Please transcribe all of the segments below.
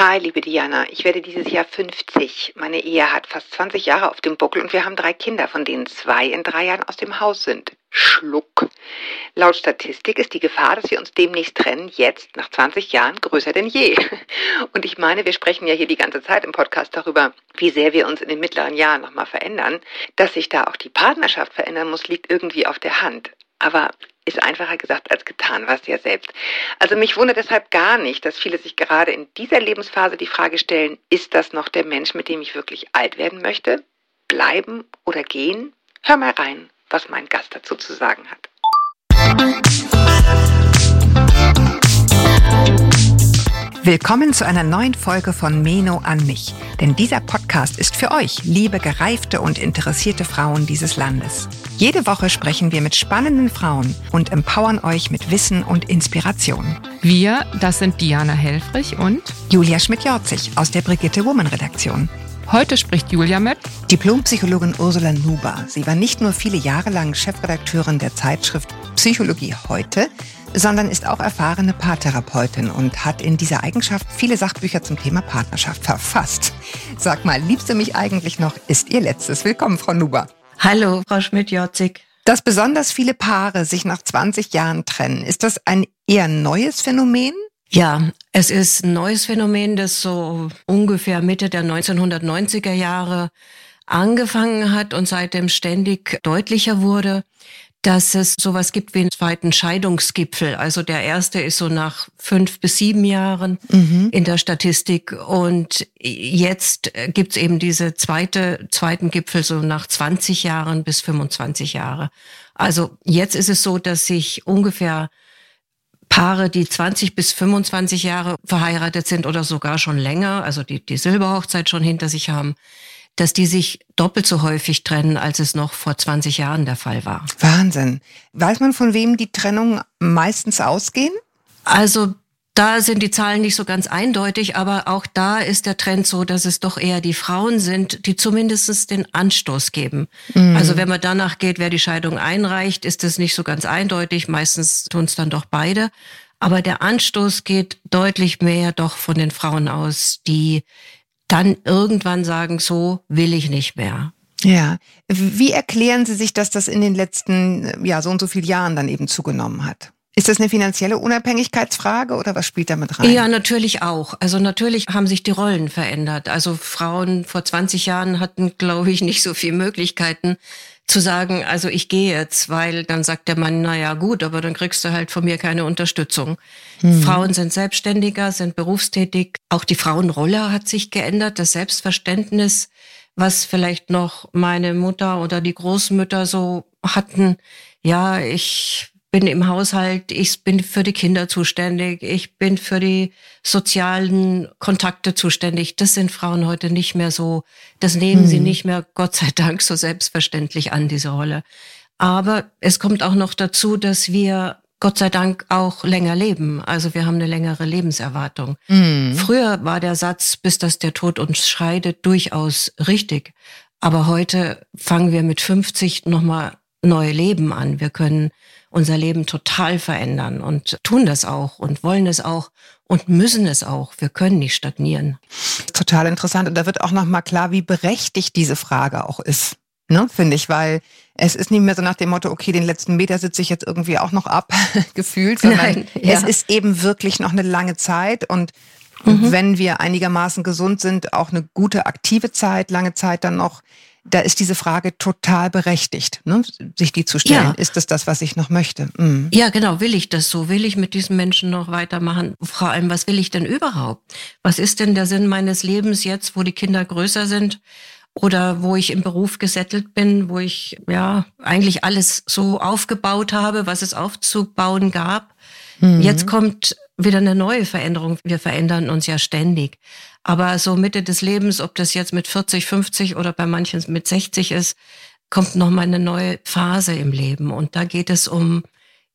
Hi, liebe Diana. Ich werde dieses Jahr 50. Meine Ehe hat fast 20 Jahre auf dem Buckel und wir haben drei Kinder, von denen zwei in drei Jahren aus dem Haus sind. Schluck. Laut Statistik ist die Gefahr, dass wir uns demnächst trennen, jetzt nach 20 Jahren größer denn je. Und ich meine, wir sprechen ja hier die ganze Zeit im Podcast darüber, wie sehr wir uns in den mittleren Jahren nochmal verändern. Dass sich da auch die Partnerschaft verändern muss, liegt irgendwie auf der Hand. Aber ist einfacher gesagt als getan, du ja selbst. Also mich wundert deshalb gar nicht, dass viele sich gerade in dieser Lebensphase die Frage stellen, ist das noch der Mensch, mit dem ich wirklich alt werden möchte? Bleiben oder gehen? Hör mal rein, was mein Gast dazu zu sagen hat. Willkommen zu einer neuen Folge von Meno an mich. Denn dieser Podcast ist für euch, liebe gereifte und interessierte Frauen dieses Landes. Jede Woche sprechen wir mit spannenden Frauen und empowern euch mit Wissen und Inspiration. Wir, das sind Diana Helfrich und Julia Schmidt-Jorzig aus der Brigitte Woman Redaktion. Heute spricht Julia mit Diplompsychologin Ursula Nuber. Sie war nicht nur viele Jahre lang Chefredakteurin der Zeitschrift Psychologie heute, sondern ist auch erfahrene Paartherapeutin und hat in dieser Eigenschaft viele Sachbücher zum Thema Partnerschaft verfasst. Sag mal, liebst du mich eigentlich noch? Ist ihr letztes. Willkommen, Frau Nuber. Hallo, Frau Schmidt-Jorzig. Dass besonders viele Paare sich nach 20 Jahren trennen, ist das ein eher neues Phänomen? Ja, es ist ein neues Phänomen, das so ungefähr Mitte der 1990er Jahre angefangen hat und seitdem ständig deutlicher wurde dass es sowas gibt wie einen zweiten Scheidungsgipfel. Also der erste ist so nach fünf bis sieben Jahren mhm. in der Statistik und jetzt gibt's eben diese zweite, zweiten Gipfel so nach 20 Jahren bis 25 Jahre. Also jetzt ist es so, dass sich ungefähr Paare, die 20 bis 25 Jahre verheiratet sind oder sogar schon länger, also die, die Silberhochzeit schon hinter sich haben, dass die sich doppelt so häufig trennen, als es noch vor 20 Jahren der Fall war. Wahnsinn. Weiß man, von wem die Trennungen meistens ausgehen? Also da sind die Zahlen nicht so ganz eindeutig, aber auch da ist der Trend so, dass es doch eher die Frauen sind, die zumindest den Anstoß geben. Mhm. Also wenn man danach geht, wer die Scheidung einreicht, ist es nicht so ganz eindeutig. Meistens tun es dann doch beide. Aber der Anstoß geht deutlich mehr doch von den Frauen aus, die dann irgendwann sagen, so will ich nicht mehr. Ja. Wie erklären Sie sich, dass das in den letzten, ja, so und so vielen Jahren dann eben zugenommen hat? Ist das eine finanzielle Unabhängigkeitsfrage oder was spielt damit rein? Ja, natürlich auch. Also natürlich haben sich die Rollen verändert. Also Frauen vor 20 Jahren hatten, glaube ich, nicht so viele Möglichkeiten, zu sagen, also ich gehe jetzt, weil dann sagt der Mann, na ja, gut, aber dann kriegst du halt von mir keine Unterstützung. Hm. Frauen sind selbstständiger, sind berufstätig. Auch die Frauenrolle hat sich geändert, das Selbstverständnis, was vielleicht noch meine Mutter oder die Großmütter so hatten. Ja, ich bin im Haushalt, ich bin für die Kinder zuständig, ich bin für die sozialen Kontakte zuständig. Das sind Frauen heute nicht mehr so, das nehmen hm. sie nicht mehr, Gott sei Dank, so selbstverständlich an, diese Rolle. Aber es kommt auch noch dazu, dass wir Gott sei Dank auch länger leben. Also wir haben eine längere Lebenserwartung. Mhm. Früher war der Satz, bis dass der Tod uns scheidet, durchaus richtig. Aber heute fangen wir mit 50 nochmal neue Leben an. Wir können unser Leben total verändern und tun das auch und wollen es auch und müssen es auch. Wir können nicht stagnieren. Total interessant. Und da wird auch nochmal klar, wie berechtigt diese Frage auch ist. Ne, finde ich, weil es ist nicht mehr so nach dem Motto, okay, den letzten Meter sitze ich jetzt irgendwie auch noch ab, gefühlt, sondern Nein, ja. es ist eben wirklich noch eine lange Zeit und mhm. wenn wir einigermaßen gesund sind, auch eine gute aktive Zeit, lange Zeit dann noch da ist diese Frage total berechtigt, ne? sich die zu stellen. Ja. Ist das das, was ich noch möchte? Mhm. Ja, genau. Will ich das so? Will ich mit diesem Menschen noch weitermachen? Vor allem, was will ich denn überhaupt? Was ist denn der Sinn meines Lebens jetzt, wo die Kinder größer sind? Oder wo ich im Beruf gesettelt bin, wo ich ja eigentlich alles so aufgebaut habe, was es aufzubauen gab. Mhm. Jetzt kommt wieder eine neue Veränderung. Wir verändern uns ja ständig. Aber so Mitte des Lebens, ob das jetzt mit 40, 50 oder bei manchen mit 60 ist, kommt nochmal eine neue Phase im Leben. Und da geht es um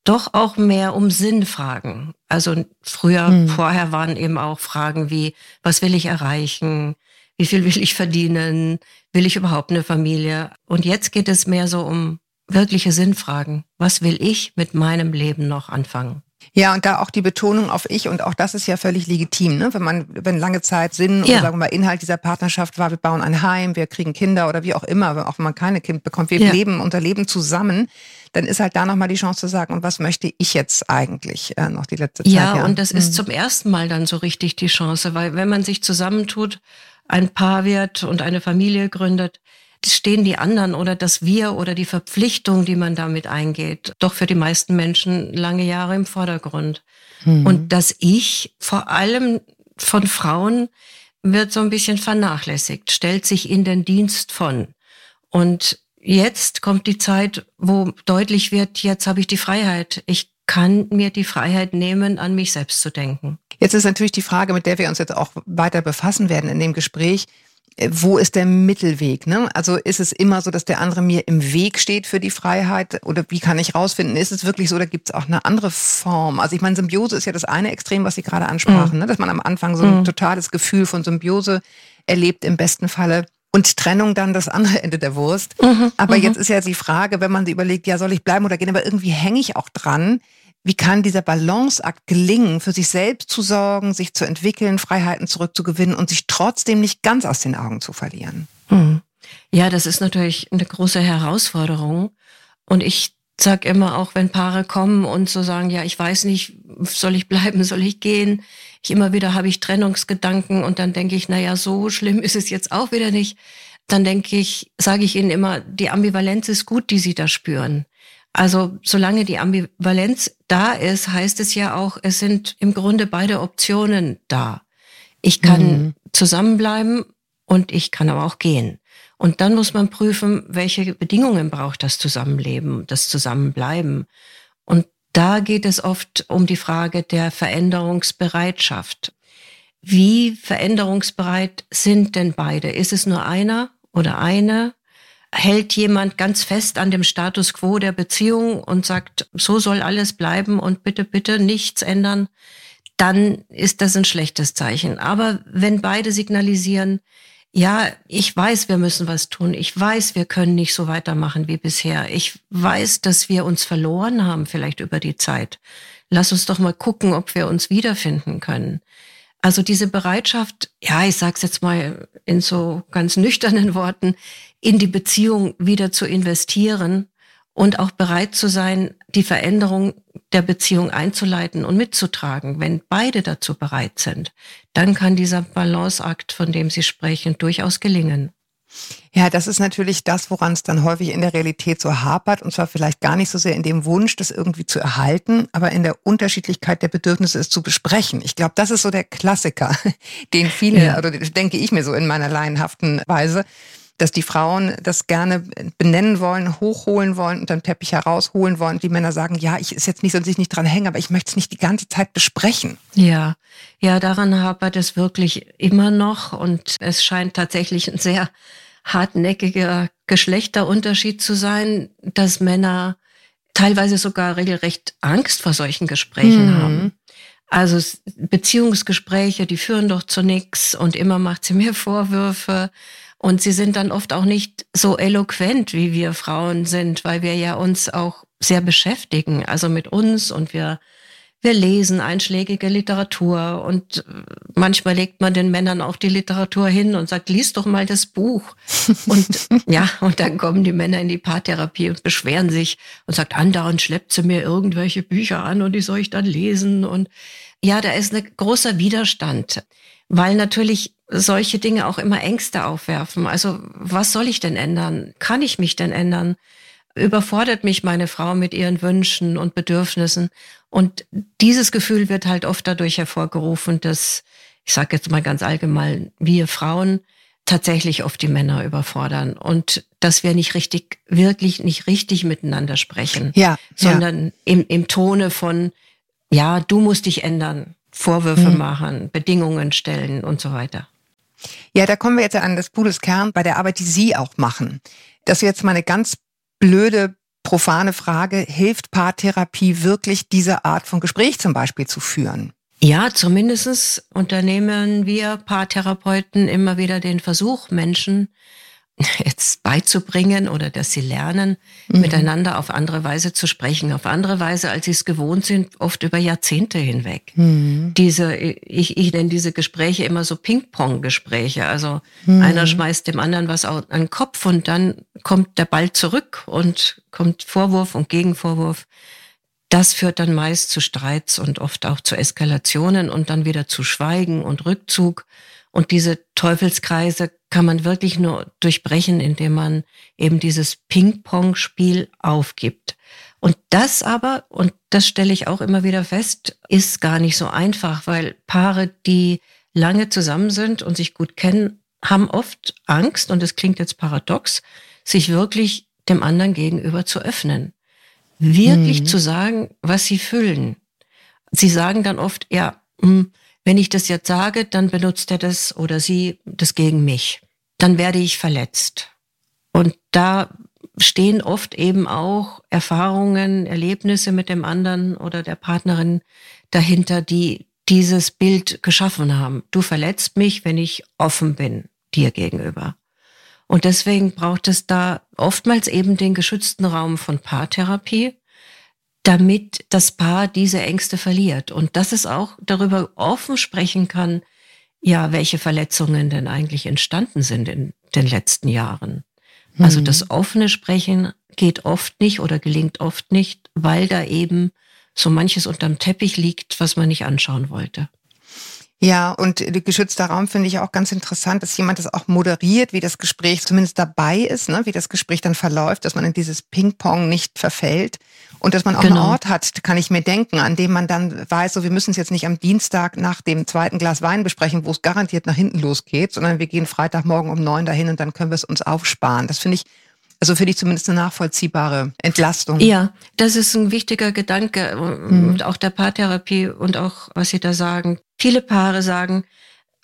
doch auch mehr um Sinnfragen. Also früher, hm. vorher waren eben auch Fragen wie, was will ich erreichen? Wie viel will ich verdienen? Will ich überhaupt eine Familie? Und jetzt geht es mehr so um wirkliche Sinnfragen. Was will ich mit meinem Leben noch anfangen? Ja, und da auch die Betonung auf ich und auch das ist ja völlig legitim, ne? wenn man, wenn lange Zeit Sinn ja. oder sagen wir mal Inhalt dieser Partnerschaft war, wir bauen ein Heim, wir kriegen Kinder oder wie auch immer, auch wenn man keine Kind bekommt, wir ja. leben unser Leben zusammen, dann ist halt da nochmal die Chance zu sagen, und was möchte ich jetzt eigentlich äh, noch die letzte Zeit? Ja, ja. und das mhm. ist zum ersten Mal dann so richtig die Chance, weil wenn man sich zusammentut, ein Paar wird und eine Familie gründet, stehen die anderen oder das Wir oder die Verpflichtung, die man damit eingeht, doch für die meisten Menschen lange Jahre im Vordergrund. Mhm. Und das Ich, vor allem von Frauen, wird so ein bisschen vernachlässigt, stellt sich in den Dienst von. Und jetzt kommt die Zeit, wo deutlich wird, jetzt habe ich die Freiheit. Ich kann mir die Freiheit nehmen, an mich selbst zu denken. Jetzt ist natürlich die Frage, mit der wir uns jetzt auch weiter befassen werden in dem Gespräch, wo ist der Mittelweg? Ne? Also ist es immer so, dass der andere mir im Weg steht für die Freiheit? Oder wie kann ich rausfinden, ist es wirklich so oder gibt es auch eine andere Form? Also ich meine, Symbiose ist ja das eine Extrem, was Sie gerade ansprachen, mhm. ne? dass man am Anfang so ein mhm. totales Gefühl von Symbiose erlebt, im besten Falle. Und Trennung dann das andere Ende der Wurst. Mhm. Aber mhm. jetzt ist ja die Frage, wenn man sich überlegt, ja, soll ich bleiben oder gehen, aber irgendwie hänge ich auch dran wie kann dieser Balanceakt gelingen, für sich selbst zu sorgen, sich zu entwickeln, Freiheiten zurückzugewinnen und sich trotzdem nicht ganz aus den Augen zu verlieren? Hm. Ja, das ist natürlich eine große Herausforderung. Und ich sag immer auch, wenn Paare kommen und so sagen, ja, ich weiß nicht, soll ich bleiben, soll ich gehen? Ich immer wieder habe ich Trennungsgedanken und dann denke ich, na ja, so schlimm ist es jetzt auch wieder nicht. Dann denke ich, sage ich ihnen immer, die Ambivalenz ist gut, die sie da spüren. Also solange die Ambivalenz da ist, heißt es ja auch, es sind im Grunde beide Optionen da. Ich kann mhm. zusammenbleiben und ich kann aber auch gehen. Und dann muss man prüfen, welche Bedingungen braucht das Zusammenleben, das Zusammenbleiben. Und da geht es oft um die Frage der Veränderungsbereitschaft. Wie veränderungsbereit sind denn beide? Ist es nur einer oder eine? Hält jemand ganz fest an dem Status quo der Beziehung und sagt, so soll alles bleiben und bitte, bitte nichts ändern, dann ist das ein schlechtes Zeichen. Aber wenn beide signalisieren, ja, ich weiß, wir müssen was tun. Ich weiß, wir können nicht so weitermachen wie bisher. Ich weiß, dass wir uns verloren haben, vielleicht über die Zeit. Lass uns doch mal gucken, ob wir uns wiederfinden können. Also diese Bereitschaft, ja, ich sag's jetzt mal in so ganz nüchternen Worten, in die Beziehung wieder zu investieren und auch bereit zu sein, die Veränderung der Beziehung einzuleiten und mitzutragen. Wenn beide dazu bereit sind, dann kann dieser Balanceakt, von dem Sie sprechen, durchaus gelingen. Ja, das ist natürlich das, woran es dann häufig in der Realität so hapert. Und zwar vielleicht gar nicht so sehr in dem Wunsch, das irgendwie zu erhalten, aber in der Unterschiedlichkeit der Bedürfnisse, es zu besprechen. Ich glaube, das ist so der Klassiker, den viele, ja. oder denke ich mir so in meiner laienhaften Weise, dass die Frauen das gerne benennen wollen, hochholen wollen und dann Teppich herausholen wollen. Die Männer sagen, ja, ich ist jetzt nicht, soll sich nicht dran hängen, aber ich möchte es nicht die ganze Zeit besprechen. Ja, ja, daran hapert es wirklich immer noch und es scheint tatsächlich ein sehr hartnäckiger Geschlechterunterschied zu sein, dass Männer teilweise sogar regelrecht Angst vor solchen Gesprächen mhm. haben. Also Beziehungsgespräche, die führen doch zu nichts und immer macht sie mir Vorwürfe und sie sind dann oft auch nicht so eloquent, wie wir Frauen sind, weil wir ja uns auch sehr beschäftigen, also mit uns und wir wir lesen einschlägige Literatur und äh, manchmal legt man den Männern auch die Literatur hin und sagt, lies doch mal das Buch. Und ja, und dann kommen die Männer in die Paartherapie und beschweren sich und sagt, andauernd schleppt sie mir irgendwelche Bücher an und die soll ich dann lesen. Und ja, da ist ein großer Widerstand, weil natürlich solche Dinge auch immer Ängste aufwerfen. Also was soll ich denn ändern? Kann ich mich denn ändern? Überfordert mich meine Frau mit ihren Wünschen und Bedürfnissen? Und dieses Gefühl wird halt oft dadurch hervorgerufen, dass, ich sage jetzt mal ganz allgemein, wir Frauen tatsächlich oft die Männer überfordern und dass wir nicht richtig, wirklich nicht richtig miteinander sprechen, ja, sondern ja. Im, im Tone von, ja, du musst dich ändern, Vorwürfe mhm. machen, Bedingungen stellen und so weiter. Ja, da kommen wir jetzt an das Pudels-Kern bei der Arbeit, die Sie auch machen. Das ist jetzt mal eine ganz blöde, profane Frage. Hilft Paartherapie wirklich, diese Art von Gespräch zum Beispiel zu führen? Ja, zumindest unternehmen wir Paartherapeuten immer wieder den Versuch, Menschen jetzt beizubringen oder dass sie lernen, mhm. miteinander auf andere Weise zu sprechen, auf andere Weise, als sie es gewohnt sind, oft über Jahrzehnte hinweg. Mhm. Diese, ich, ich nenne diese Gespräche immer so Ping-Pong-Gespräche. Also mhm. einer schmeißt dem anderen was an den Kopf und dann kommt der Ball zurück und kommt Vorwurf und Gegenvorwurf. Das führt dann meist zu Streits und oft auch zu Eskalationen und dann wieder zu Schweigen und Rückzug. Und diese Teufelskreise kann man wirklich nur durchbrechen, indem man eben dieses Ping-Pong-Spiel aufgibt. Und das aber, und das stelle ich auch immer wieder fest, ist gar nicht so einfach, weil Paare, die lange zusammen sind und sich gut kennen, haben oft Angst, und es klingt jetzt paradox, sich wirklich dem anderen gegenüber zu öffnen. Wirklich mhm. zu sagen, was sie fühlen. Sie sagen dann oft, ja, hm, wenn ich das jetzt sage, dann benutzt er das oder sie das gegen mich. Dann werde ich verletzt. Und da stehen oft eben auch Erfahrungen, Erlebnisse mit dem anderen oder der Partnerin dahinter, die dieses Bild geschaffen haben. Du verletzt mich, wenn ich offen bin dir gegenüber. Und deswegen braucht es da oftmals eben den geschützten Raum von Paartherapie, damit das Paar diese Ängste verliert und dass es auch darüber offen sprechen kann, ja, welche Verletzungen denn eigentlich entstanden sind in den letzten Jahren. Mhm. Also das offene Sprechen geht oft nicht oder gelingt oft nicht, weil da eben so manches unterm Teppich liegt, was man nicht anschauen wollte. Ja, und geschützter Raum finde ich auch ganz interessant, dass jemand das auch moderiert, wie das Gespräch zumindest dabei ist, ne, wie das Gespräch dann verläuft, dass man in dieses Ping-Pong nicht verfällt und dass man auch genau. einen Ort hat, kann ich mir denken, an dem man dann weiß, so wir müssen es jetzt nicht am Dienstag nach dem zweiten Glas Wein besprechen, wo es garantiert nach hinten losgeht, sondern wir gehen Freitagmorgen um neun dahin und dann können wir es uns aufsparen. Das finde ich also finde ich zumindest eine nachvollziehbare Entlastung. Ja, das ist ein wichtiger Gedanke mhm. und auch der Paartherapie und auch was Sie da sagen. Viele Paare sagen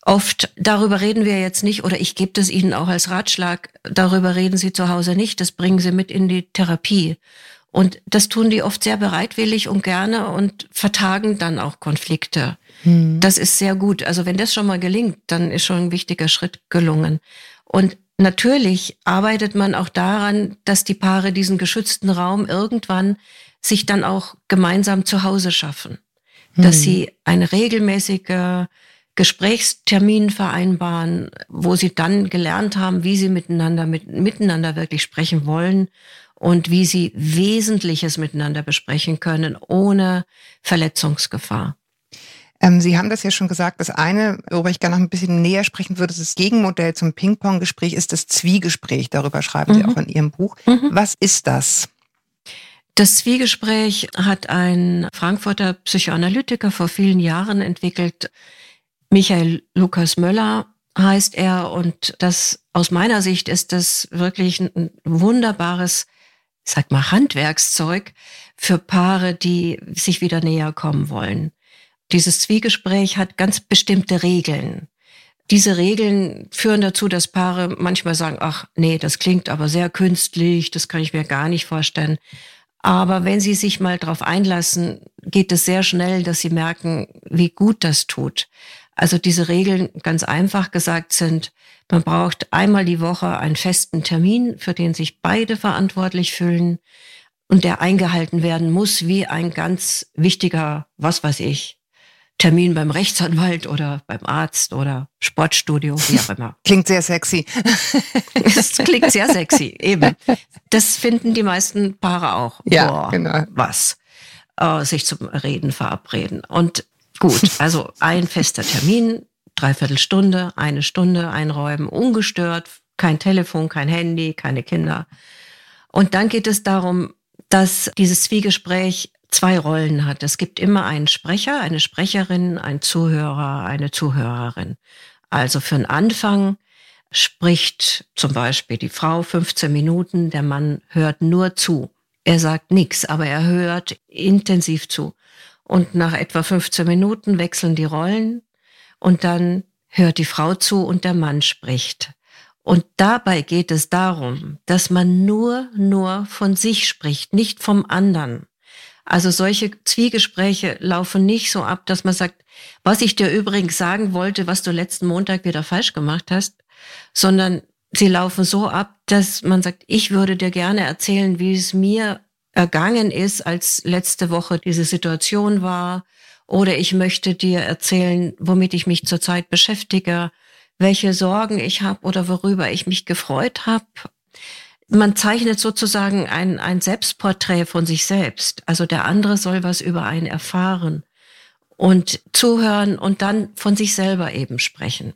oft, darüber reden wir jetzt nicht oder ich gebe das Ihnen auch als Ratschlag, darüber reden Sie zu Hause nicht, das bringen Sie mit in die Therapie. Und das tun die oft sehr bereitwillig und gerne und vertagen dann auch Konflikte. Mhm. Das ist sehr gut. Also wenn das schon mal gelingt, dann ist schon ein wichtiger Schritt gelungen. Und Natürlich arbeitet man auch daran, dass die Paare diesen geschützten Raum irgendwann sich dann auch gemeinsam zu Hause schaffen. Hm. Dass sie eine regelmäßige Gesprächstermin vereinbaren, wo sie dann gelernt haben, wie sie miteinander, mit, miteinander wirklich sprechen wollen und wie sie Wesentliches miteinander besprechen können, ohne Verletzungsgefahr. Ähm, Sie haben das ja schon gesagt. Das eine, worüber ich gerne noch ein bisschen näher sprechen würde, das Gegenmodell zum Ping-Pong-Gespräch ist das Zwiegespräch. Darüber schreiben mhm. Sie auch in Ihrem Buch. Mhm. Was ist das? Das Zwiegespräch hat ein Frankfurter Psychoanalytiker vor vielen Jahren entwickelt. Michael Lukas Möller heißt er. Und das aus meiner Sicht ist das wirklich ein wunderbares, sag mal, Handwerkszeug für Paare, die sich wieder näher kommen wollen. Dieses Zwiegespräch hat ganz bestimmte Regeln. Diese Regeln führen dazu, dass Paare manchmal sagen, ach nee, das klingt aber sehr künstlich, das kann ich mir gar nicht vorstellen. Aber wenn sie sich mal darauf einlassen, geht es sehr schnell, dass sie merken, wie gut das tut. Also diese Regeln, ganz einfach gesagt, sind, man braucht einmal die Woche einen festen Termin, für den sich beide verantwortlich fühlen und der eingehalten werden muss, wie ein ganz wichtiger, was weiß ich, Termin beim Rechtsanwalt oder beim Arzt oder Sportstudio, wie auch immer. Klingt sehr sexy. Es klingt sehr sexy, eben. Das finden die meisten Paare auch. Ja, Boah, genau. Was? Äh, sich zum Reden verabreden. Und gut, also ein fester Termin, dreiviertel Stunde, eine Stunde einräumen, ungestört, kein Telefon, kein Handy, keine Kinder. Und dann geht es darum, dass dieses Zwiegespräch zwei Rollen hat. Es gibt immer einen Sprecher, eine Sprecherin, ein Zuhörer, eine Zuhörerin. Also für den Anfang spricht zum Beispiel die Frau 15 Minuten, der Mann hört nur zu. Er sagt nichts, aber er hört intensiv zu. Und nach etwa 15 Minuten wechseln die Rollen und dann hört die Frau zu und der Mann spricht. Und dabei geht es darum, dass man nur, nur von sich spricht, nicht vom anderen. Also solche Zwiegespräche laufen nicht so ab, dass man sagt, was ich dir übrigens sagen wollte, was du letzten Montag wieder falsch gemacht hast, sondern sie laufen so ab, dass man sagt, ich würde dir gerne erzählen, wie es mir ergangen ist, als letzte Woche diese Situation war. Oder ich möchte dir erzählen, womit ich mich zurzeit beschäftige, welche Sorgen ich habe oder worüber ich mich gefreut habe. Man zeichnet sozusagen ein, ein Selbstporträt von sich selbst. Also der andere soll was über einen erfahren und zuhören und dann von sich selber eben sprechen.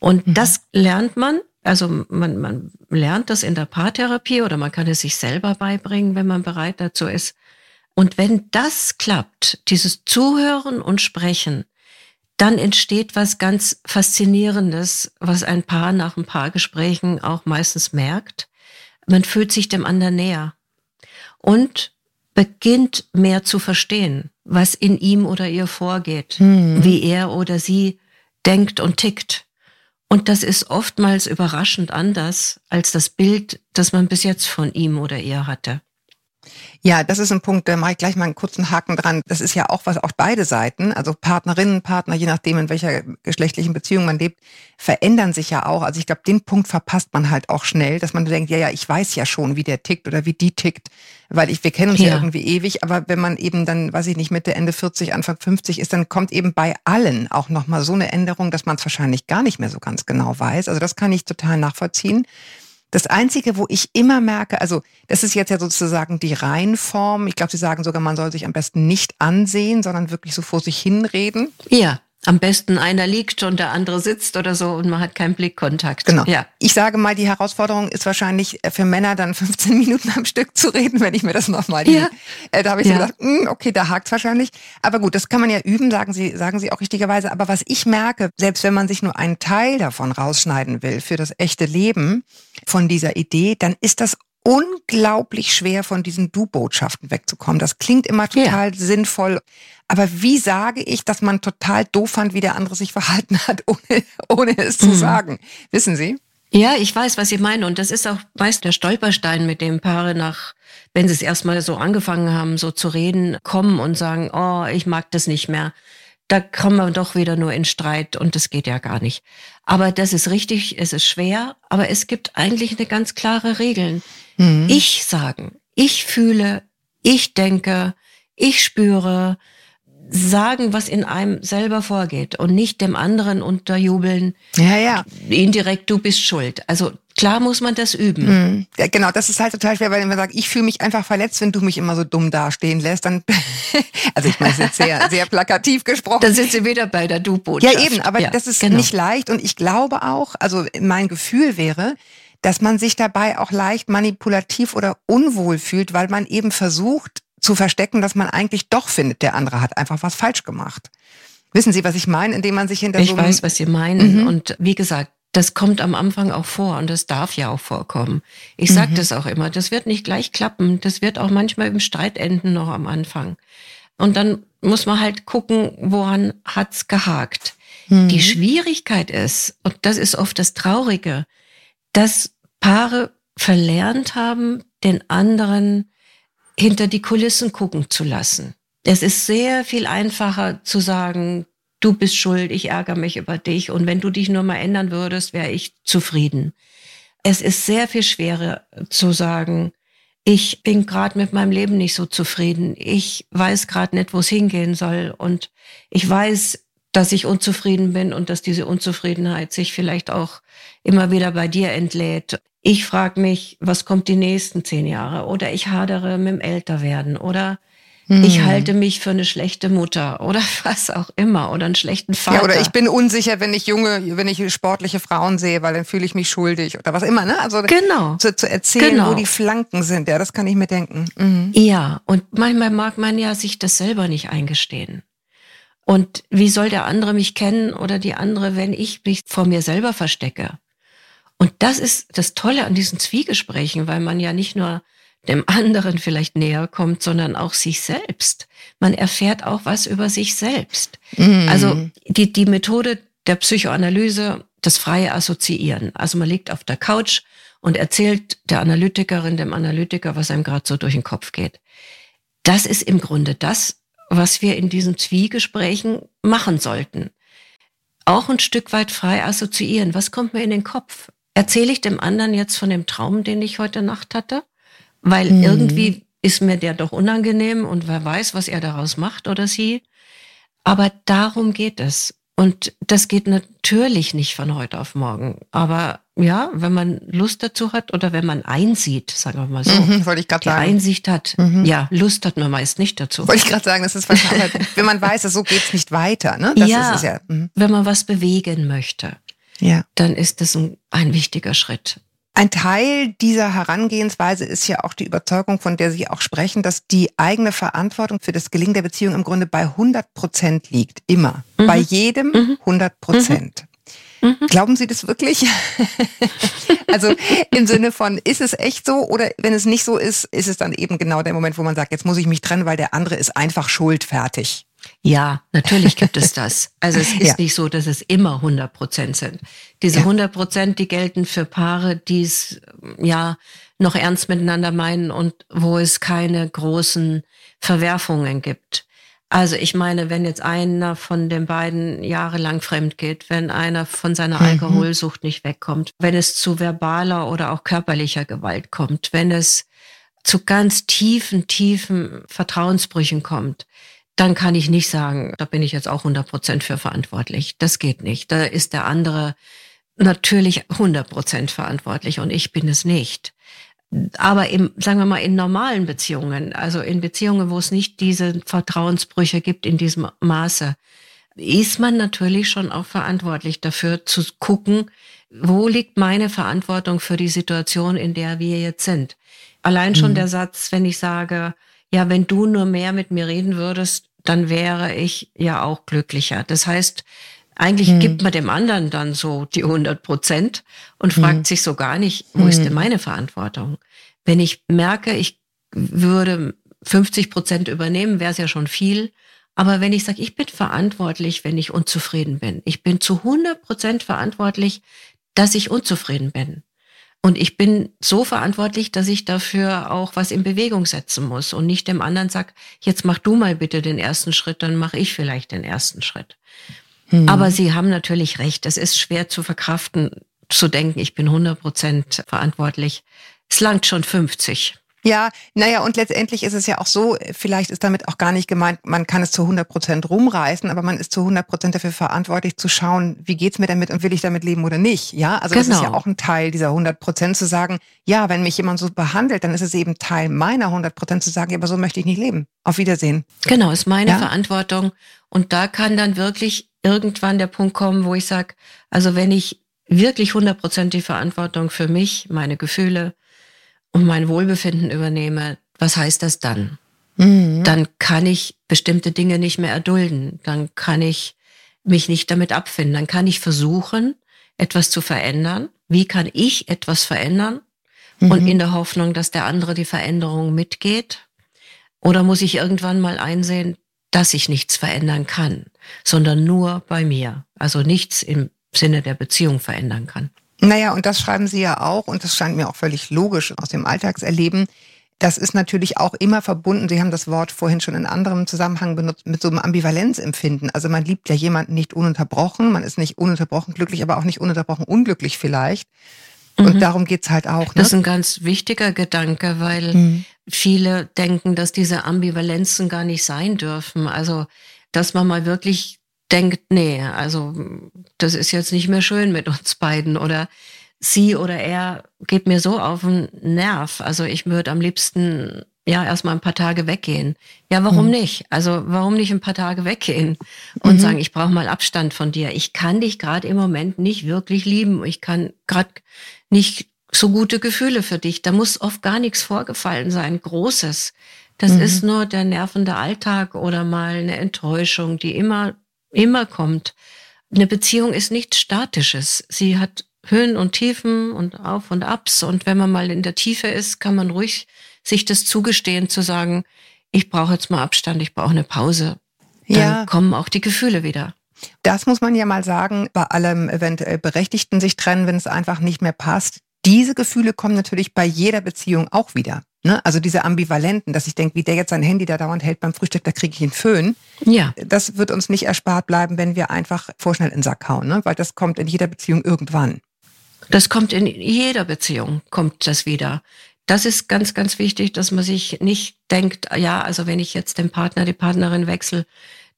Und mhm. das lernt man. Also man, man lernt das in der Paartherapie oder man kann es sich selber beibringen, wenn man bereit dazu ist. Und wenn das klappt, dieses Zuhören und Sprechen, dann entsteht was ganz Faszinierendes, was ein Paar nach ein paar Gesprächen auch meistens merkt. Man fühlt sich dem anderen näher und beginnt mehr zu verstehen, was in ihm oder ihr vorgeht, hm. wie er oder sie denkt und tickt. Und das ist oftmals überraschend anders als das Bild, das man bis jetzt von ihm oder ihr hatte. Ja, das ist ein Punkt, da mache ich gleich mal einen kurzen Haken dran. Das ist ja auch was, auch beide Seiten, also Partnerinnen, Partner, je nachdem, in welcher geschlechtlichen Beziehung man lebt, verändern sich ja auch. Also ich glaube, den Punkt verpasst man halt auch schnell, dass man denkt, ja, ja, ich weiß ja schon, wie der tickt oder wie die tickt, weil ich, wir kennen uns ja, ja irgendwie ewig, aber wenn man eben dann, weiß ich nicht, Mitte, Ende 40, Anfang 50 ist, dann kommt eben bei allen auch nochmal so eine Änderung, dass man es wahrscheinlich gar nicht mehr so ganz genau weiß. Also das kann ich total nachvollziehen. Das Einzige, wo ich immer merke, also das ist jetzt ja sozusagen die Reihenform. Ich glaube, Sie sagen sogar, man soll sich am besten nicht ansehen, sondern wirklich so vor sich hinreden. Ja, am besten einer liegt und der andere sitzt oder so und man hat keinen Blickkontakt. Genau. Ja. Ich sage mal, die Herausforderung ist wahrscheinlich äh, für Männer dann 15 Minuten am Stück zu reden, wenn ich mir das nochmal. Ja. Äh, da habe ich ja. so gedacht, mh, hm, okay, da hakt wahrscheinlich. Aber gut, das kann man ja üben, sagen Sie, sagen Sie auch richtigerweise. Aber was ich merke, selbst wenn man sich nur einen Teil davon rausschneiden will für das echte Leben von dieser Idee, dann ist das unglaublich schwer, von diesen Du-Botschaften wegzukommen. Das klingt immer total ja. sinnvoll. Aber wie sage ich, dass man total doof fand, wie der andere sich verhalten hat, ohne, ohne es zu mhm. sagen? Wissen Sie? Ja, ich weiß, was Sie meinen. Und das ist auch meist der Stolperstein, mit dem Paare nach, wenn sie es erstmal so angefangen haben, so zu reden, kommen und sagen, oh, ich mag das nicht mehr. Da kommen wir doch wieder nur in Streit und das geht ja gar nicht. Aber das ist richtig, es ist schwer, aber es gibt eigentlich eine ganz klare Regeln. Mhm. Ich sagen, ich fühle, ich denke, ich spüre, sagen, was in einem selber vorgeht und nicht dem anderen unterjubeln. Ja, ja. Indirekt, du bist schuld. Also klar muss man das üben. Mhm. Ja, genau, das ist halt total schwer, weil man sagt, ich fühle mich einfach verletzt, wenn du mich immer so dumm dastehen lässt. Dann, also ich meine, es ist sehr, sehr plakativ gesprochen. Dann sind sie wieder bei der Du-Botschaft. Ja, eben, aber ja, das ist genau. nicht leicht und ich glaube auch, also mein Gefühl wäre, dass man sich dabei auch leicht manipulativ oder unwohl fühlt, weil man eben versucht zu verstecken, dass man eigentlich doch findet, der andere hat einfach was falsch gemacht. Wissen Sie, was ich meine, indem man sich hinter ich so Ich weiß, was Sie meinen. Mhm. Und wie gesagt, das kommt am Anfang auch vor und das darf ja auch vorkommen. Ich sage mhm. das auch immer, das wird nicht gleich klappen. Das wird auch manchmal im Streit enden noch am Anfang. Und dann muss man halt gucken, woran hat's gehakt. Mhm. Die Schwierigkeit ist, und das ist oft das Traurige, dass Paare verlernt haben, den anderen hinter die Kulissen gucken zu lassen. Es ist sehr viel einfacher zu sagen, du bist schuld, ich ärgere mich über dich und wenn du dich nur mal ändern würdest, wäre ich zufrieden. Es ist sehr viel schwerer zu sagen, ich bin gerade mit meinem Leben nicht so zufrieden. Ich weiß gerade nicht, wo es hingehen soll und ich weiß, dass ich unzufrieden bin und dass diese Unzufriedenheit sich vielleicht auch immer wieder bei dir entlädt. Ich frage mich, was kommt die nächsten zehn Jahre? Oder ich hadere mit dem Älterwerden. Oder hm. ich halte mich für eine schlechte Mutter. Oder was auch immer. Oder einen schlechten Vater. Ja, oder ich bin unsicher, wenn ich junge, wenn ich sportliche Frauen sehe, weil dann fühle ich mich schuldig. Oder was immer, ne? Also genau. zu, zu erzählen, genau. wo die Flanken sind. Ja, das kann ich mir denken. Mhm. Ja, und manchmal mag man ja sich das selber nicht eingestehen. Und wie soll der andere mich kennen oder die andere, wenn ich mich vor mir selber verstecke? Und das ist das Tolle an diesen Zwiegesprächen, weil man ja nicht nur dem anderen vielleicht näher kommt, sondern auch sich selbst. Man erfährt auch was über sich selbst. Mm. Also die, die Methode der Psychoanalyse, das freie Assoziieren. Also man liegt auf der Couch und erzählt der Analytikerin, dem Analytiker, was einem gerade so durch den Kopf geht. Das ist im Grunde das, was wir in diesen Zwiegesprächen machen sollten. Auch ein Stück weit frei assoziieren. Was kommt mir in den Kopf? Erzähle ich dem anderen jetzt von dem Traum, den ich heute Nacht hatte? Weil mhm. irgendwie ist mir der doch unangenehm und wer weiß, was er daraus macht oder sie. Aber darum geht es. Und das geht natürlich nicht von heute auf morgen. Aber ja, wenn man Lust dazu hat oder wenn man einsieht, sagen wir mal so. Mhm, wollte ich gerade sagen. Einsicht hat. Mhm. Ja, Lust hat man meist nicht dazu. Wollte ich gerade sagen, das ist wahrscheinlich, wenn man weiß, so geht's nicht weiter. Ne? Das ja, ist ja mhm. wenn man was bewegen möchte, ja. dann ist das ein, ein wichtiger Schritt. Ein Teil dieser Herangehensweise ist ja auch die Überzeugung, von der Sie auch sprechen, dass die eigene Verantwortung für das Gelingen der Beziehung im Grunde bei 100 Prozent liegt. Immer. Mhm. Bei jedem 100 mhm. Prozent. Mhm. mhm. Glauben Sie das wirklich? also im Sinne von, ist es echt so oder wenn es nicht so ist, ist es dann eben genau der Moment, wo man sagt, jetzt muss ich mich trennen, weil der andere ist einfach schuld, fertig. Ja, natürlich gibt es das. Also es ist ja. nicht so, dass es immer 100 Prozent sind. Diese ja. 100 Prozent, die gelten für Paare, die es ja noch ernst miteinander meinen und wo es keine großen Verwerfungen gibt. Also ich meine, wenn jetzt einer von den beiden jahrelang fremd geht, wenn einer von seiner mhm. Alkoholsucht nicht wegkommt, wenn es zu verbaler oder auch körperlicher Gewalt kommt, wenn es zu ganz tiefen, tiefen Vertrauensbrüchen kommt, dann kann ich nicht sagen, da bin ich jetzt auch 100 Prozent für verantwortlich. Das geht nicht. Da ist der andere natürlich 100 Prozent verantwortlich und ich bin es nicht. Aber im, sagen wir mal, in normalen Beziehungen, also in Beziehungen, wo es nicht diese Vertrauensbrüche gibt in diesem Maße, ist man natürlich schon auch verantwortlich dafür zu gucken, wo liegt meine Verantwortung für die Situation, in der wir jetzt sind. Allein schon mhm. der Satz, wenn ich sage, ja, wenn du nur mehr mit mir reden würdest, dann wäre ich ja auch glücklicher. Das heißt, eigentlich hm. gibt man dem anderen dann so die 100 Prozent und fragt hm. sich so gar nicht, wo hm. ist denn hm. meine Verantwortung? Wenn ich merke, ich würde 50 Prozent übernehmen, wäre es ja schon viel. Aber wenn ich sage, ich bin verantwortlich, wenn ich unzufrieden bin, ich bin zu 100 Prozent verantwortlich, dass ich unzufrieden bin. Und ich bin so verantwortlich, dass ich dafür auch was in Bewegung setzen muss und nicht dem anderen sag, jetzt mach du mal bitte den ersten Schritt, dann mache ich vielleicht den ersten Schritt. Hm. Aber Sie haben natürlich recht, es ist schwer zu verkraften, zu denken, ich bin 100 Prozent verantwortlich. Es langt schon 50. Ja, naja, und letztendlich ist es ja auch so, vielleicht ist damit auch gar nicht gemeint, man kann es zu 100 Prozent rumreißen, aber man ist zu 100 Prozent dafür verantwortlich zu schauen, wie geht's mir damit und will ich damit leben oder nicht. Ja, also genau. das ist ja genau. auch ein Teil dieser 100 Prozent zu sagen, ja, wenn mich jemand so behandelt, dann ist es eben Teil meiner 100 Prozent zu sagen, ja, aber so möchte ich nicht leben. Auf Wiedersehen. Genau, ist meine ja? Verantwortung. Und da kann dann wirklich irgendwann der Punkt kommen, wo ich sage, also wenn ich wirklich 100 Prozent die Verantwortung für mich, meine Gefühle, und mein Wohlbefinden übernehme, was heißt das dann? Mhm. Dann kann ich bestimmte Dinge nicht mehr erdulden. Dann kann ich mich nicht damit abfinden. Dann kann ich versuchen, etwas zu verändern. Wie kann ich etwas verändern? Mhm. Und in der Hoffnung, dass der andere die Veränderung mitgeht? Oder muss ich irgendwann mal einsehen, dass ich nichts verändern kann, sondern nur bei mir? Also nichts im Sinne der Beziehung verändern kann. Naja, und das schreiben Sie ja auch, und das scheint mir auch völlig logisch aus dem Alltagserleben. Das ist natürlich auch immer verbunden, Sie haben das Wort vorhin schon in anderem Zusammenhang benutzt, mit so einem Ambivalenzempfinden. Also man liebt ja jemanden nicht ununterbrochen, man ist nicht ununterbrochen glücklich, aber auch nicht ununterbrochen unglücklich vielleicht. Und mhm. darum geht's halt auch. Ne? Das ist ein ganz wichtiger Gedanke, weil mhm. viele denken, dass diese Ambivalenzen gar nicht sein dürfen. Also, dass man mal wirklich denkt, nee, also das ist jetzt nicht mehr schön mit uns beiden oder sie oder er geht mir so auf den Nerv. Also ich würde am liebsten ja erstmal ein paar Tage weggehen. Ja, warum mhm. nicht? Also warum nicht ein paar Tage weggehen und mhm. sagen, ich brauche mal Abstand von dir. Ich kann dich gerade im Moment nicht wirklich lieben. Ich kann gerade nicht so gute Gefühle für dich. Da muss oft gar nichts vorgefallen sein, Großes. Das mhm. ist nur der nervende Alltag oder mal eine Enttäuschung, die immer immer kommt. Eine Beziehung ist nichts Statisches. Sie hat Höhen und Tiefen und Auf und Abs. Und wenn man mal in der Tiefe ist, kann man ruhig sich das zugestehen, zu sagen, ich brauche jetzt mal Abstand, ich brauche eine Pause. Dann ja. kommen auch die Gefühle wieder. Das muss man ja mal sagen, bei allem eventuell Berechtigten sich trennen, wenn es einfach nicht mehr passt. Diese Gefühle kommen natürlich bei jeder Beziehung auch wieder. Ne? Also diese Ambivalenten, dass ich denke, wie der jetzt sein Handy da dauernd hält beim Frühstück, da kriege ich einen Föhn. Ja. Das wird uns nicht erspart bleiben, wenn wir einfach vorschnell in den Sack hauen, ne? weil das kommt in jeder Beziehung irgendwann. Das kommt in jeder Beziehung, kommt das wieder. Das ist ganz, ganz wichtig, dass man sich nicht denkt, ja, also wenn ich jetzt den Partner, die Partnerin wechsle,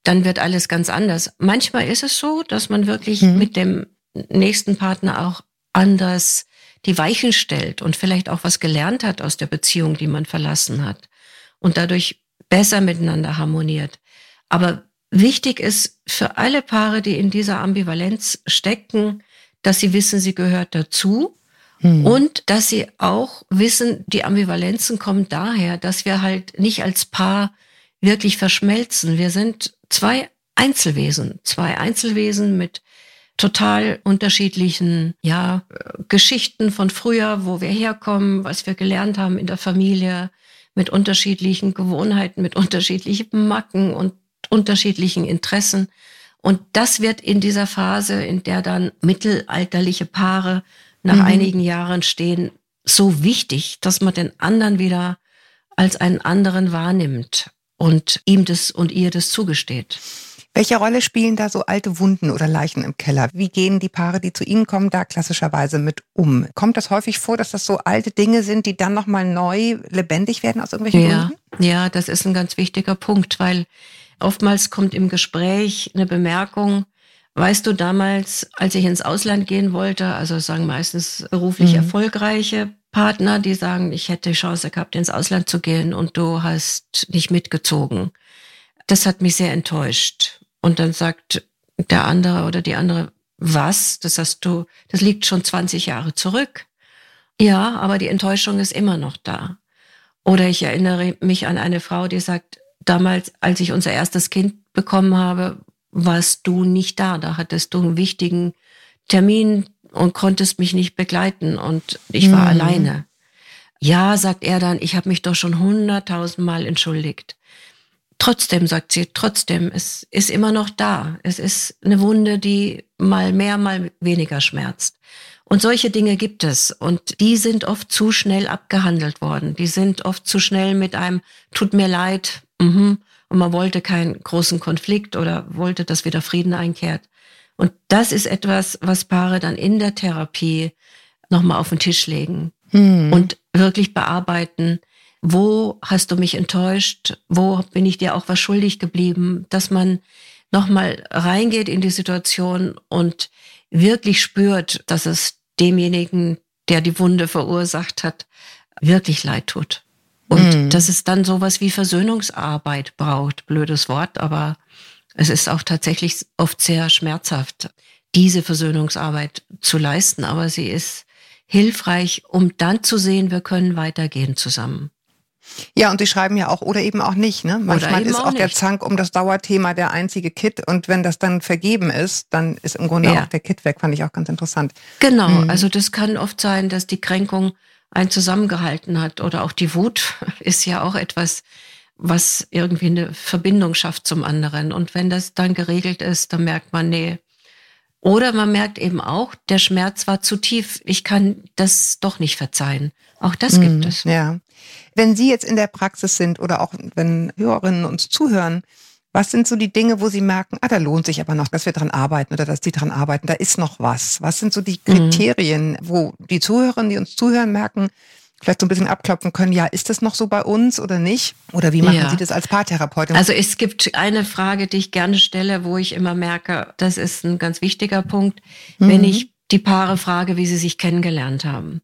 dann wird alles ganz anders. Manchmal ist es so, dass man wirklich mhm. mit dem nächsten Partner auch anders die Weichen stellt und vielleicht auch was gelernt hat aus der Beziehung, die man verlassen hat und dadurch besser miteinander harmoniert. Aber wichtig ist für alle Paare, die in dieser Ambivalenz stecken, dass sie wissen, sie gehört dazu hm. und dass sie auch wissen, die Ambivalenzen kommen daher, dass wir halt nicht als Paar wirklich verschmelzen. Wir sind zwei Einzelwesen, zwei Einzelwesen mit total unterschiedlichen, ja, Geschichten von früher, wo wir herkommen, was wir gelernt haben in der Familie, mit unterschiedlichen Gewohnheiten, mit unterschiedlichen Macken und unterschiedlichen Interessen. Und das wird in dieser Phase, in der dann mittelalterliche Paare nach mhm. einigen Jahren stehen, so wichtig, dass man den anderen wieder als einen anderen wahrnimmt und ihm das und ihr das zugesteht. Welche Rolle spielen da so alte Wunden oder Leichen im Keller? Wie gehen die Paare, die zu Ihnen kommen, da klassischerweise mit um? Kommt das häufig vor, dass das so alte Dinge sind, die dann nochmal neu lebendig werden aus irgendwelchen ja, Gründen? Ja, das ist ein ganz wichtiger Punkt, weil oftmals kommt im Gespräch eine Bemerkung, Weißt du, damals, als ich ins Ausland gehen wollte, also sagen meistens beruflich mhm. erfolgreiche Partner, die sagen, ich hätte die Chance gehabt, ins Ausland zu gehen und du hast nicht mitgezogen. Das hat mich sehr enttäuscht. Und dann sagt der andere oder die andere, was? Das hast du, das liegt schon 20 Jahre zurück. Ja, aber die Enttäuschung ist immer noch da. Oder ich erinnere mich an eine Frau, die sagt, damals, als ich unser erstes Kind bekommen habe, warst du nicht da. Da hattest du einen wichtigen Termin und konntest mich nicht begleiten und ich war mhm. alleine. Ja, sagt er dann, ich habe mich doch schon hunderttausendmal entschuldigt. Trotzdem, sagt sie, trotzdem, es ist immer noch da. Es ist eine Wunde, die mal mehr, mal weniger schmerzt. Und solche Dinge gibt es. Und die sind oft zu schnell abgehandelt worden. Die sind oft zu schnell mit einem, tut mir leid, mhm, und man wollte keinen großen Konflikt oder wollte, dass wieder Frieden einkehrt. Und das ist etwas, was Paare dann in der Therapie nochmal auf den Tisch legen hm. und wirklich bearbeiten. Wo hast du mich enttäuscht? Wo bin ich dir auch was schuldig geblieben? Dass man nochmal reingeht in die Situation und wirklich spürt, dass es demjenigen, der die Wunde verursacht hat, wirklich leid tut. Und mhm. dass es dann sowas wie Versöhnungsarbeit braucht. Blödes Wort, aber es ist auch tatsächlich oft sehr schmerzhaft, diese Versöhnungsarbeit zu leisten. Aber sie ist hilfreich, um dann zu sehen, wir können weitergehen zusammen. Ja, und Sie schreiben ja auch, oder eben auch nicht. Ne? Manchmal ist auch, auch der Zank um das Dauerthema der einzige Kit. Und wenn das dann vergeben ist, dann ist im Grunde ja. auch der Kit weg. Fand ich auch ganz interessant. Genau, mhm. also das kann oft sein, dass die Kränkung einen zusammengehalten hat. Oder auch die Wut ist ja auch etwas, was irgendwie eine Verbindung schafft zum anderen. Und wenn das dann geregelt ist, dann merkt man, nee. Oder man merkt eben auch, der Schmerz war zu tief. Ich kann das doch nicht verzeihen. Auch das mhm, gibt es. Ja. Wenn Sie jetzt in der Praxis sind oder auch wenn Hörerinnen uns zuhören, was sind so die Dinge, wo Sie merken, ah, da lohnt sich aber noch, dass wir dran arbeiten oder dass die dran arbeiten, da ist noch was. Was sind so die mhm. Kriterien, mhm. wo die Zuhörerinnen, die uns zuhören, merken, vielleicht so ein bisschen abklopfen können, ja, ist das noch so bei uns oder nicht? Oder wie machen ja. Sie das als Paartherapeutin? Also es gibt eine Frage, die ich gerne stelle, wo ich immer merke, das ist ein ganz wichtiger Punkt, mhm. wenn ich die Paare frage, wie sie sich kennengelernt haben.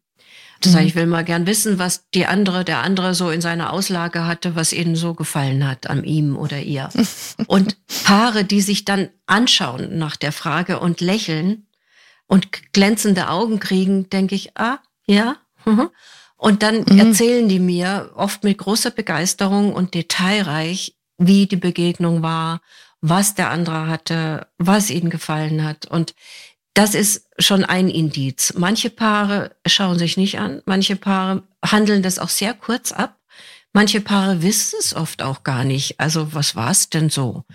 Das heißt, ich mhm. will mal gern wissen, was die andere, der andere so in seiner Auslage hatte, was ihnen so gefallen hat an ihm oder ihr. und Paare, die sich dann anschauen nach der Frage und lächeln und glänzende Augen kriegen, denke ich, ah, ja. Mhm. Und dann mhm. erzählen die mir oft mit großer Begeisterung und detailreich, wie die Begegnung war, was der andere hatte, was ihnen gefallen hat. Und das ist schon ein Indiz. Manche Paare schauen sich nicht an, manche Paare handeln das auch sehr kurz ab. Manche Paare wissen es oft auch gar nicht. Also was war es denn so?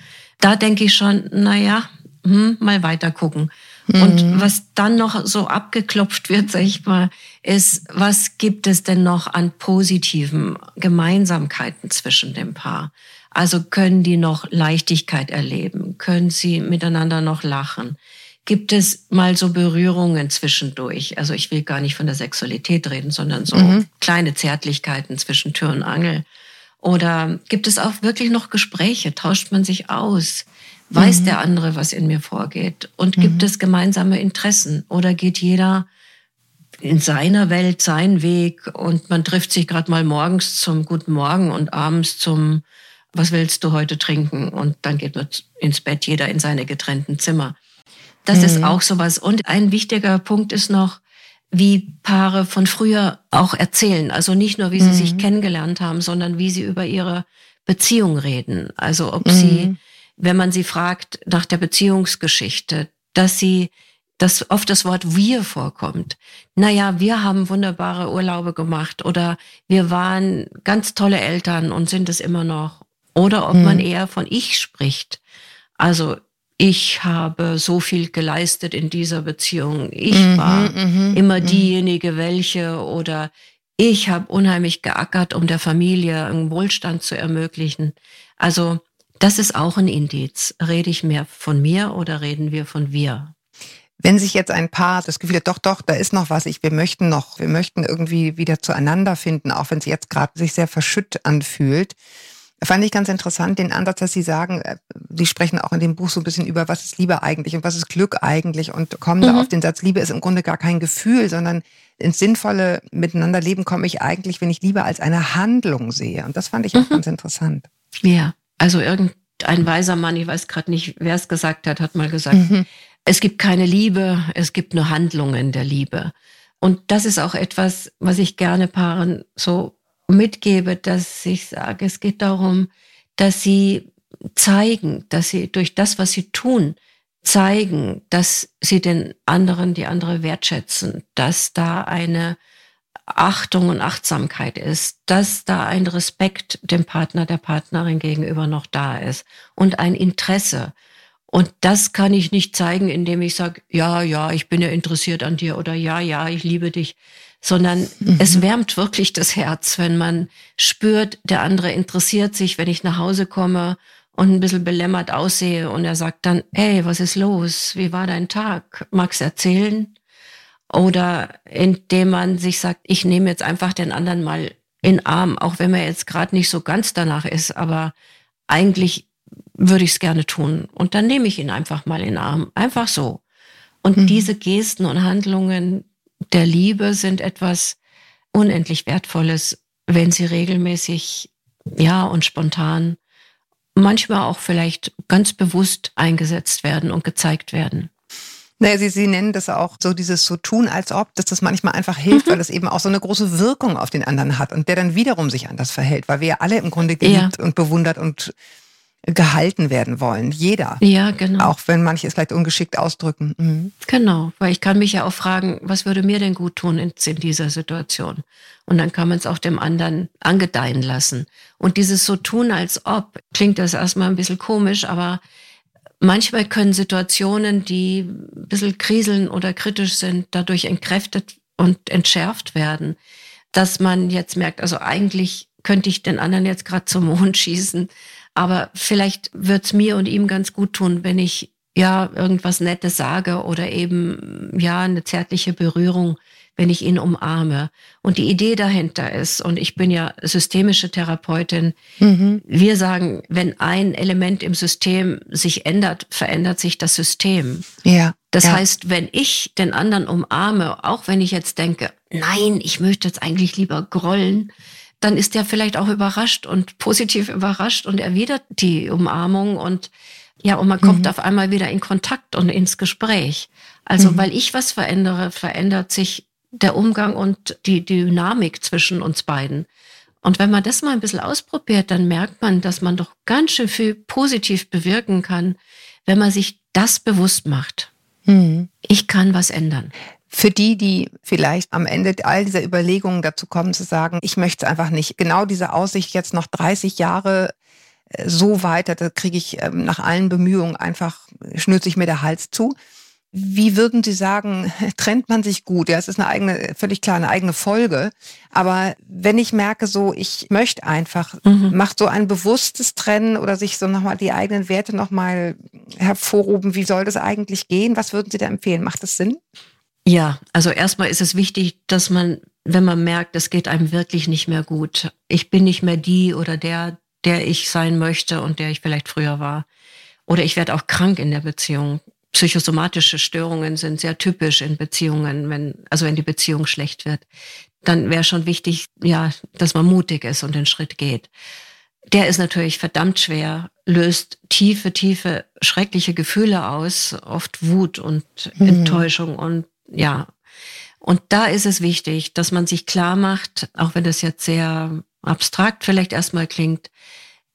Da denke ich schon, naja, hm, mal weiter gucken. Mhm. Und was dann noch so abgeklopft wird, sag ich mal, ist, was gibt es denn noch an positiven Gemeinsamkeiten zwischen dem Paar? Also können die noch Leichtigkeit erleben? Können sie miteinander noch lachen? Gibt es mal so Berührungen zwischendurch. Also ich will gar nicht von der Sexualität reden, sondern so mhm. kleine Zärtlichkeiten zwischen Tür und Angel. Oder gibt es auch wirklich noch Gespräche? Tauscht man sich aus? Weiß mhm. der andere, was in mir vorgeht? Und gibt mhm. es gemeinsame Interessen? Oder geht jeder in seiner Welt seinen Weg und man trifft sich gerade mal morgens zum Guten Morgen und abends zum Was willst du heute trinken? Und dann geht man ins Bett, jeder in seine getrennten Zimmer. Das mhm. ist auch sowas. Und ein wichtiger Punkt ist noch, wie Paare von früher auch erzählen. Also nicht nur, wie sie mhm. sich kennengelernt haben, sondern wie sie über ihre Beziehung reden. Also ob mhm. sie, wenn man sie fragt nach der Beziehungsgeschichte, dass sie, dass oft das Wort wir vorkommt. Naja, wir haben wunderbare Urlaube gemacht oder wir waren ganz tolle Eltern und sind es immer noch. Oder ob mhm. man eher von ich spricht. Also ich habe so viel geleistet in dieser Beziehung. Ich mhm, war mhm, immer mhm. diejenige, welche oder ich habe unheimlich geackert, um der Familie einen Wohlstand zu ermöglichen. Also das ist auch ein Indiz. Rede ich mehr von mir oder reden wir von wir? Wenn sich jetzt ein Paar das Gefühl hat, doch, doch, da ist noch was, ich, wir möchten noch, wir möchten irgendwie wieder zueinander finden, auch wenn es jetzt gerade sich sehr verschütt anfühlt, fand ich ganz interessant, den Ansatz, dass Sie sagen, äh, Sie sprechen auch in dem Buch so ein bisschen über, was ist Liebe eigentlich und was ist Glück eigentlich und kommen mhm. da auf den Satz, Liebe ist im Grunde gar kein Gefühl, sondern ins sinnvolle Miteinanderleben komme ich eigentlich, wenn ich Liebe als eine Handlung sehe. Und das fand ich auch mhm. ganz interessant. Ja, also irgendein weiser Mann, ich weiß gerade nicht, wer es gesagt hat, hat mal gesagt, mhm. es gibt keine Liebe, es gibt nur Handlungen der Liebe. Und das ist auch etwas, was ich gerne Paaren so mitgebe, dass ich sage, es geht darum, dass sie zeigen, dass sie durch das, was sie tun, zeigen, dass sie den anderen, die andere wertschätzen, dass da eine Achtung und Achtsamkeit ist, dass da ein Respekt dem Partner, der Partnerin gegenüber noch da ist und ein Interesse. Und das kann ich nicht zeigen, indem ich sage, ja, ja, ich bin ja interessiert an dir oder ja, ja, ich liebe dich, sondern mhm. es wärmt wirklich das Herz, wenn man spürt, der andere interessiert sich, wenn ich nach Hause komme und ein bisschen belämmert aussehe und er sagt dann, hey, was ist los? Wie war dein Tag? Magst erzählen? Oder indem man sich sagt, ich nehme jetzt einfach den anderen mal in Arm, auch wenn man jetzt gerade nicht so ganz danach ist, aber eigentlich würde ich es gerne tun. Und dann nehme ich ihn einfach mal in Arm. Einfach so. Und mhm. diese Gesten und Handlungen, der Liebe sind etwas unendlich Wertvolles, wenn sie regelmäßig, ja, und spontan, manchmal auch vielleicht ganz bewusst eingesetzt werden und gezeigt werden. Naja, Sie, Sie nennen das auch so dieses so tun, als ob, dass das manchmal einfach hilft, mhm. weil es eben auch so eine große Wirkung auf den anderen hat und der dann wiederum sich anders verhält, weil wir ja alle im Grunde geliebt ja. und bewundert und gehalten werden wollen. Jeder. Ja, genau. Auch wenn manche es vielleicht ungeschickt ausdrücken. Mhm. Genau, weil ich kann mich ja auch fragen, was würde mir denn gut tun in, in dieser Situation? Und dann kann man es auch dem anderen angedeihen lassen. Und dieses so tun, als ob, klingt das erstmal ein bisschen komisch, aber manchmal können Situationen, die ein bisschen kriseln oder kritisch sind, dadurch entkräftet und entschärft werden, dass man jetzt merkt, also eigentlich könnte ich den anderen jetzt gerade zum Mond schießen aber vielleicht wird's mir und ihm ganz gut tun, wenn ich ja irgendwas Nettes sage oder eben ja eine zärtliche Berührung, wenn ich ihn umarme. Und die Idee dahinter ist, und ich bin ja systemische Therapeutin, mhm. wir sagen, wenn ein Element im System sich ändert, verändert sich das System. Ja. Das ja. heißt, wenn ich den anderen umarme, auch wenn ich jetzt denke, nein, ich möchte jetzt eigentlich lieber grollen, dann ist er vielleicht auch überrascht und positiv überrascht und erwidert die Umarmung und ja, und man kommt mhm. auf einmal wieder in Kontakt und ins Gespräch. Also, mhm. weil ich was verändere, verändert sich der Umgang und die Dynamik zwischen uns beiden. Und wenn man das mal ein bisschen ausprobiert, dann merkt man, dass man doch ganz schön viel positiv bewirken kann, wenn man sich das bewusst macht. Mhm. Ich kann was ändern für die, die vielleicht am Ende all dieser Überlegungen dazu kommen zu sagen, ich möchte es einfach nicht. Genau diese Aussicht jetzt noch 30 Jahre äh, so weiter, da kriege ich ähm, nach allen Bemühungen einfach, schnürt sich mir der Hals zu. Wie würden Sie sagen, trennt man sich gut? Ja, es ist eine eigene, völlig klar, eine eigene Folge. Aber wenn ich merke, so, ich möchte einfach, mhm. macht so ein bewusstes Trennen oder sich so nochmal die eigenen Werte nochmal hervorrufen, wie soll das eigentlich gehen? Was würden Sie da empfehlen? Macht das Sinn? Ja, also erstmal ist es wichtig, dass man, wenn man merkt, es geht einem wirklich nicht mehr gut, ich bin nicht mehr die oder der, der ich sein möchte und der ich vielleicht früher war. Oder ich werde auch krank in der Beziehung. Psychosomatische Störungen sind sehr typisch in Beziehungen, wenn, also wenn die Beziehung schlecht wird. Dann wäre schon wichtig, ja, dass man mutig ist und den Schritt geht. Der ist natürlich verdammt schwer, löst tiefe, tiefe, schreckliche Gefühle aus, oft Wut und mhm. Enttäuschung und ja. Und da ist es wichtig, dass man sich klar macht, auch wenn das jetzt sehr abstrakt vielleicht erstmal klingt,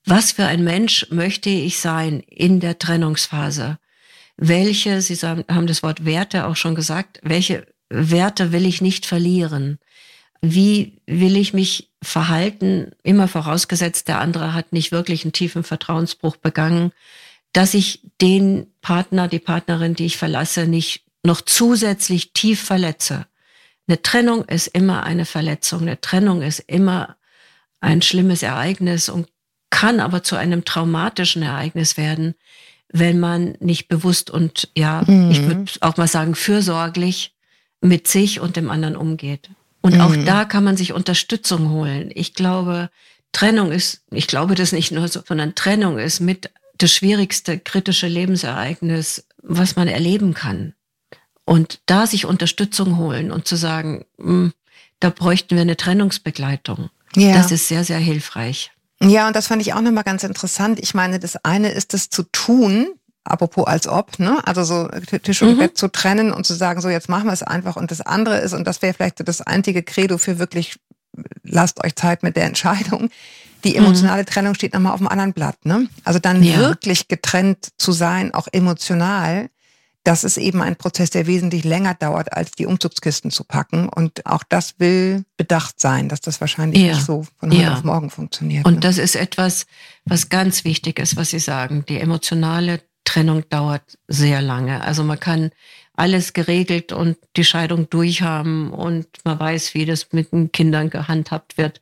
was für ein Mensch möchte ich sein in der Trennungsphase? Welche, Sie haben das Wort Werte auch schon gesagt, welche Werte will ich nicht verlieren? Wie will ich mich verhalten? Immer vorausgesetzt, der andere hat nicht wirklich einen tiefen Vertrauensbruch begangen, dass ich den Partner, die Partnerin, die ich verlasse, nicht noch zusätzlich tief verletze. Eine Trennung ist immer eine Verletzung. Eine Trennung ist immer ein schlimmes Ereignis und kann aber zu einem traumatischen Ereignis werden, wenn man nicht bewusst und ja, mhm. ich würde auch mal sagen, fürsorglich mit sich und dem anderen umgeht. Und mhm. auch da kann man sich Unterstützung holen. Ich glaube, Trennung ist, ich glaube das nicht nur so, sondern Trennung ist mit das schwierigste kritische Lebensereignis, was man erleben kann. Und da sich Unterstützung holen und zu sagen, mh, hm, da bräuchten wir eine Trennungsbegleitung. Ja. Das ist sehr, sehr hilfreich. Ja, und das fand ich auch nochmal ganz interessant. Ich meine, das eine ist es zu tun, apropos als ob, ne? Also so Tisch und mhm. Bett zu trennen und zu sagen, so jetzt machen wir es einfach. Und das andere ist, und das wäre vielleicht so das einzige Credo für wirklich, lasst euch Zeit mit der Entscheidung. Die mhm. emotionale mhm. Trennung steht nochmal auf dem anderen Blatt, ne? Also dann ja. wirklich getrennt zu sein, auch emotional, das ist eben ein Prozess, der wesentlich länger dauert, als die Umzugskisten zu packen. Und auch das will bedacht sein, dass das wahrscheinlich ja. nicht so von heute ja. auf morgen funktioniert. Und ne? das ist etwas, was ganz wichtig ist, was Sie sagen. Die emotionale Trennung dauert sehr lange. Also man kann alles geregelt und die Scheidung durchhaben und man weiß, wie das mit den Kindern gehandhabt wird.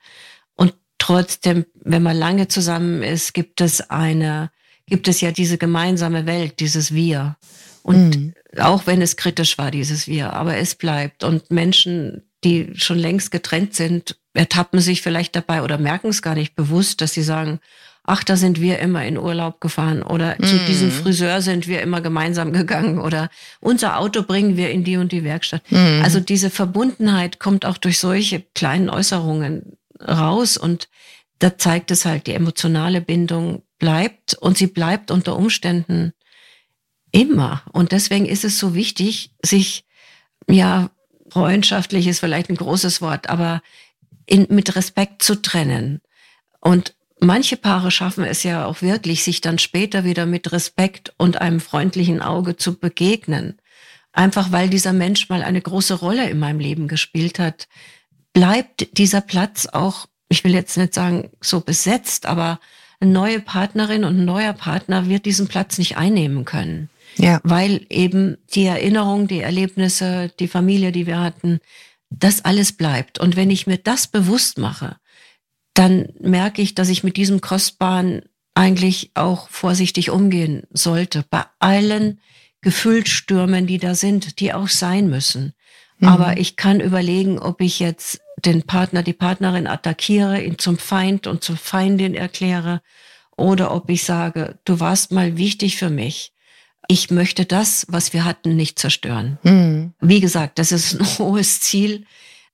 Und trotzdem, wenn man lange zusammen ist, gibt es eine, gibt es ja diese gemeinsame Welt, dieses Wir. Und mhm. auch wenn es kritisch war, dieses Wir, aber es bleibt. Und Menschen, die schon längst getrennt sind, ertappen sich vielleicht dabei oder merken es gar nicht bewusst, dass sie sagen, ach, da sind wir immer in Urlaub gefahren oder mhm. zu diesem Friseur sind wir immer gemeinsam gegangen oder unser Auto bringen wir in die und die Werkstatt. Mhm. Also diese Verbundenheit kommt auch durch solche kleinen Äußerungen raus und da zeigt es halt, die emotionale Bindung bleibt und sie bleibt unter Umständen Immer. Und deswegen ist es so wichtig, sich, ja, freundschaftlich ist vielleicht ein großes Wort, aber in, mit Respekt zu trennen. Und manche Paare schaffen es ja auch wirklich, sich dann später wieder mit Respekt und einem freundlichen Auge zu begegnen. Einfach weil dieser Mensch mal eine große Rolle in meinem Leben gespielt hat, bleibt dieser Platz auch, ich will jetzt nicht sagen so besetzt, aber eine neue Partnerin und ein neuer Partner wird diesen Platz nicht einnehmen können. Ja. Weil eben die Erinnerung, die Erlebnisse, die Familie, die wir hatten, das alles bleibt. Und wenn ich mir das bewusst mache, dann merke ich, dass ich mit diesem Kostbaren eigentlich auch vorsichtig umgehen sollte. Bei allen Gefühlsstürmen, die da sind, die auch sein müssen. Mhm. Aber ich kann überlegen, ob ich jetzt den Partner, die Partnerin attackiere, ihn zum Feind und zur Feindin erkläre, oder ob ich sage, du warst mal wichtig für mich ich möchte das, was wir hatten, nicht zerstören. Mhm. Wie gesagt, das ist ein hohes Ziel.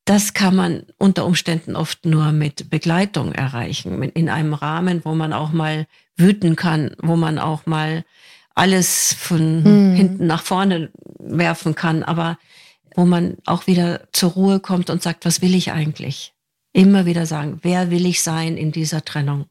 Das kann man unter Umständen oft nur mit Begleitung erreichen, in einem Rahmen, wo man auch mal wüten kann, wo man auch mal alles von mhm. hinten nach vorne werfen kann, aber wo man auch wieder zur Ruhe kommt und sagt, was will ich eigentlich? Immer wieder sagen, wer will ich sein in dieser Trennung?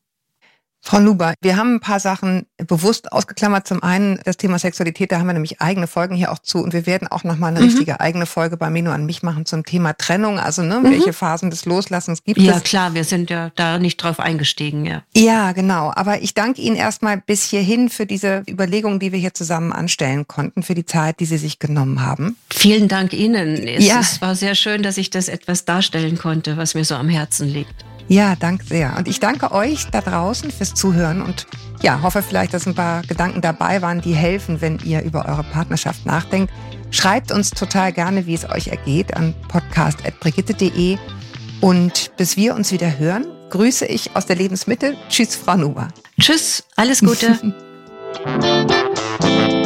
Frau Nuber, wir haben ein paar Sachen bewusst ausgeklammert. Zum einen das Thema Sexualität, da haben wir nämlich eigene Folgen hier auch zu und wir werden auch nochmal eine mhm. richtige eigene Folge bei Mino an mich machen zum Thema Trennung, also ne, mhm. welche Phasen des Loslassens gibt ja, es. Ja klar, wir sind ja da nicht drauf eingestiegen, ja. Ja, genau. Aber ich danke Ihnen erstmal bis hierhin für diese Überlegungen, die wir hier zusammen anstellen konnten, für die Zeit, die Sie sich genommen haben. Vielen Dank Ihnen. Es, ja. es war sehr schön, dass ich das etwas darstellen konnte, was mir so am Herzen liegt. Ja, danke sehr. Und ich danke euch da draußen fürs Zuhören und ja, hoffe vielleicht, dass ein paar Gedanken dabei waren, die helfen, wenn ihr über eure Partnerschaft nachdenkt. Schreibt uns total gerne, wie es euch ergeht, an podcast.brigitte.de. Und bis wir uns wieder hören, grüße ich aus der Lebensmitte. Tschüss, Frau Nuber. Tschüss, alles Gute.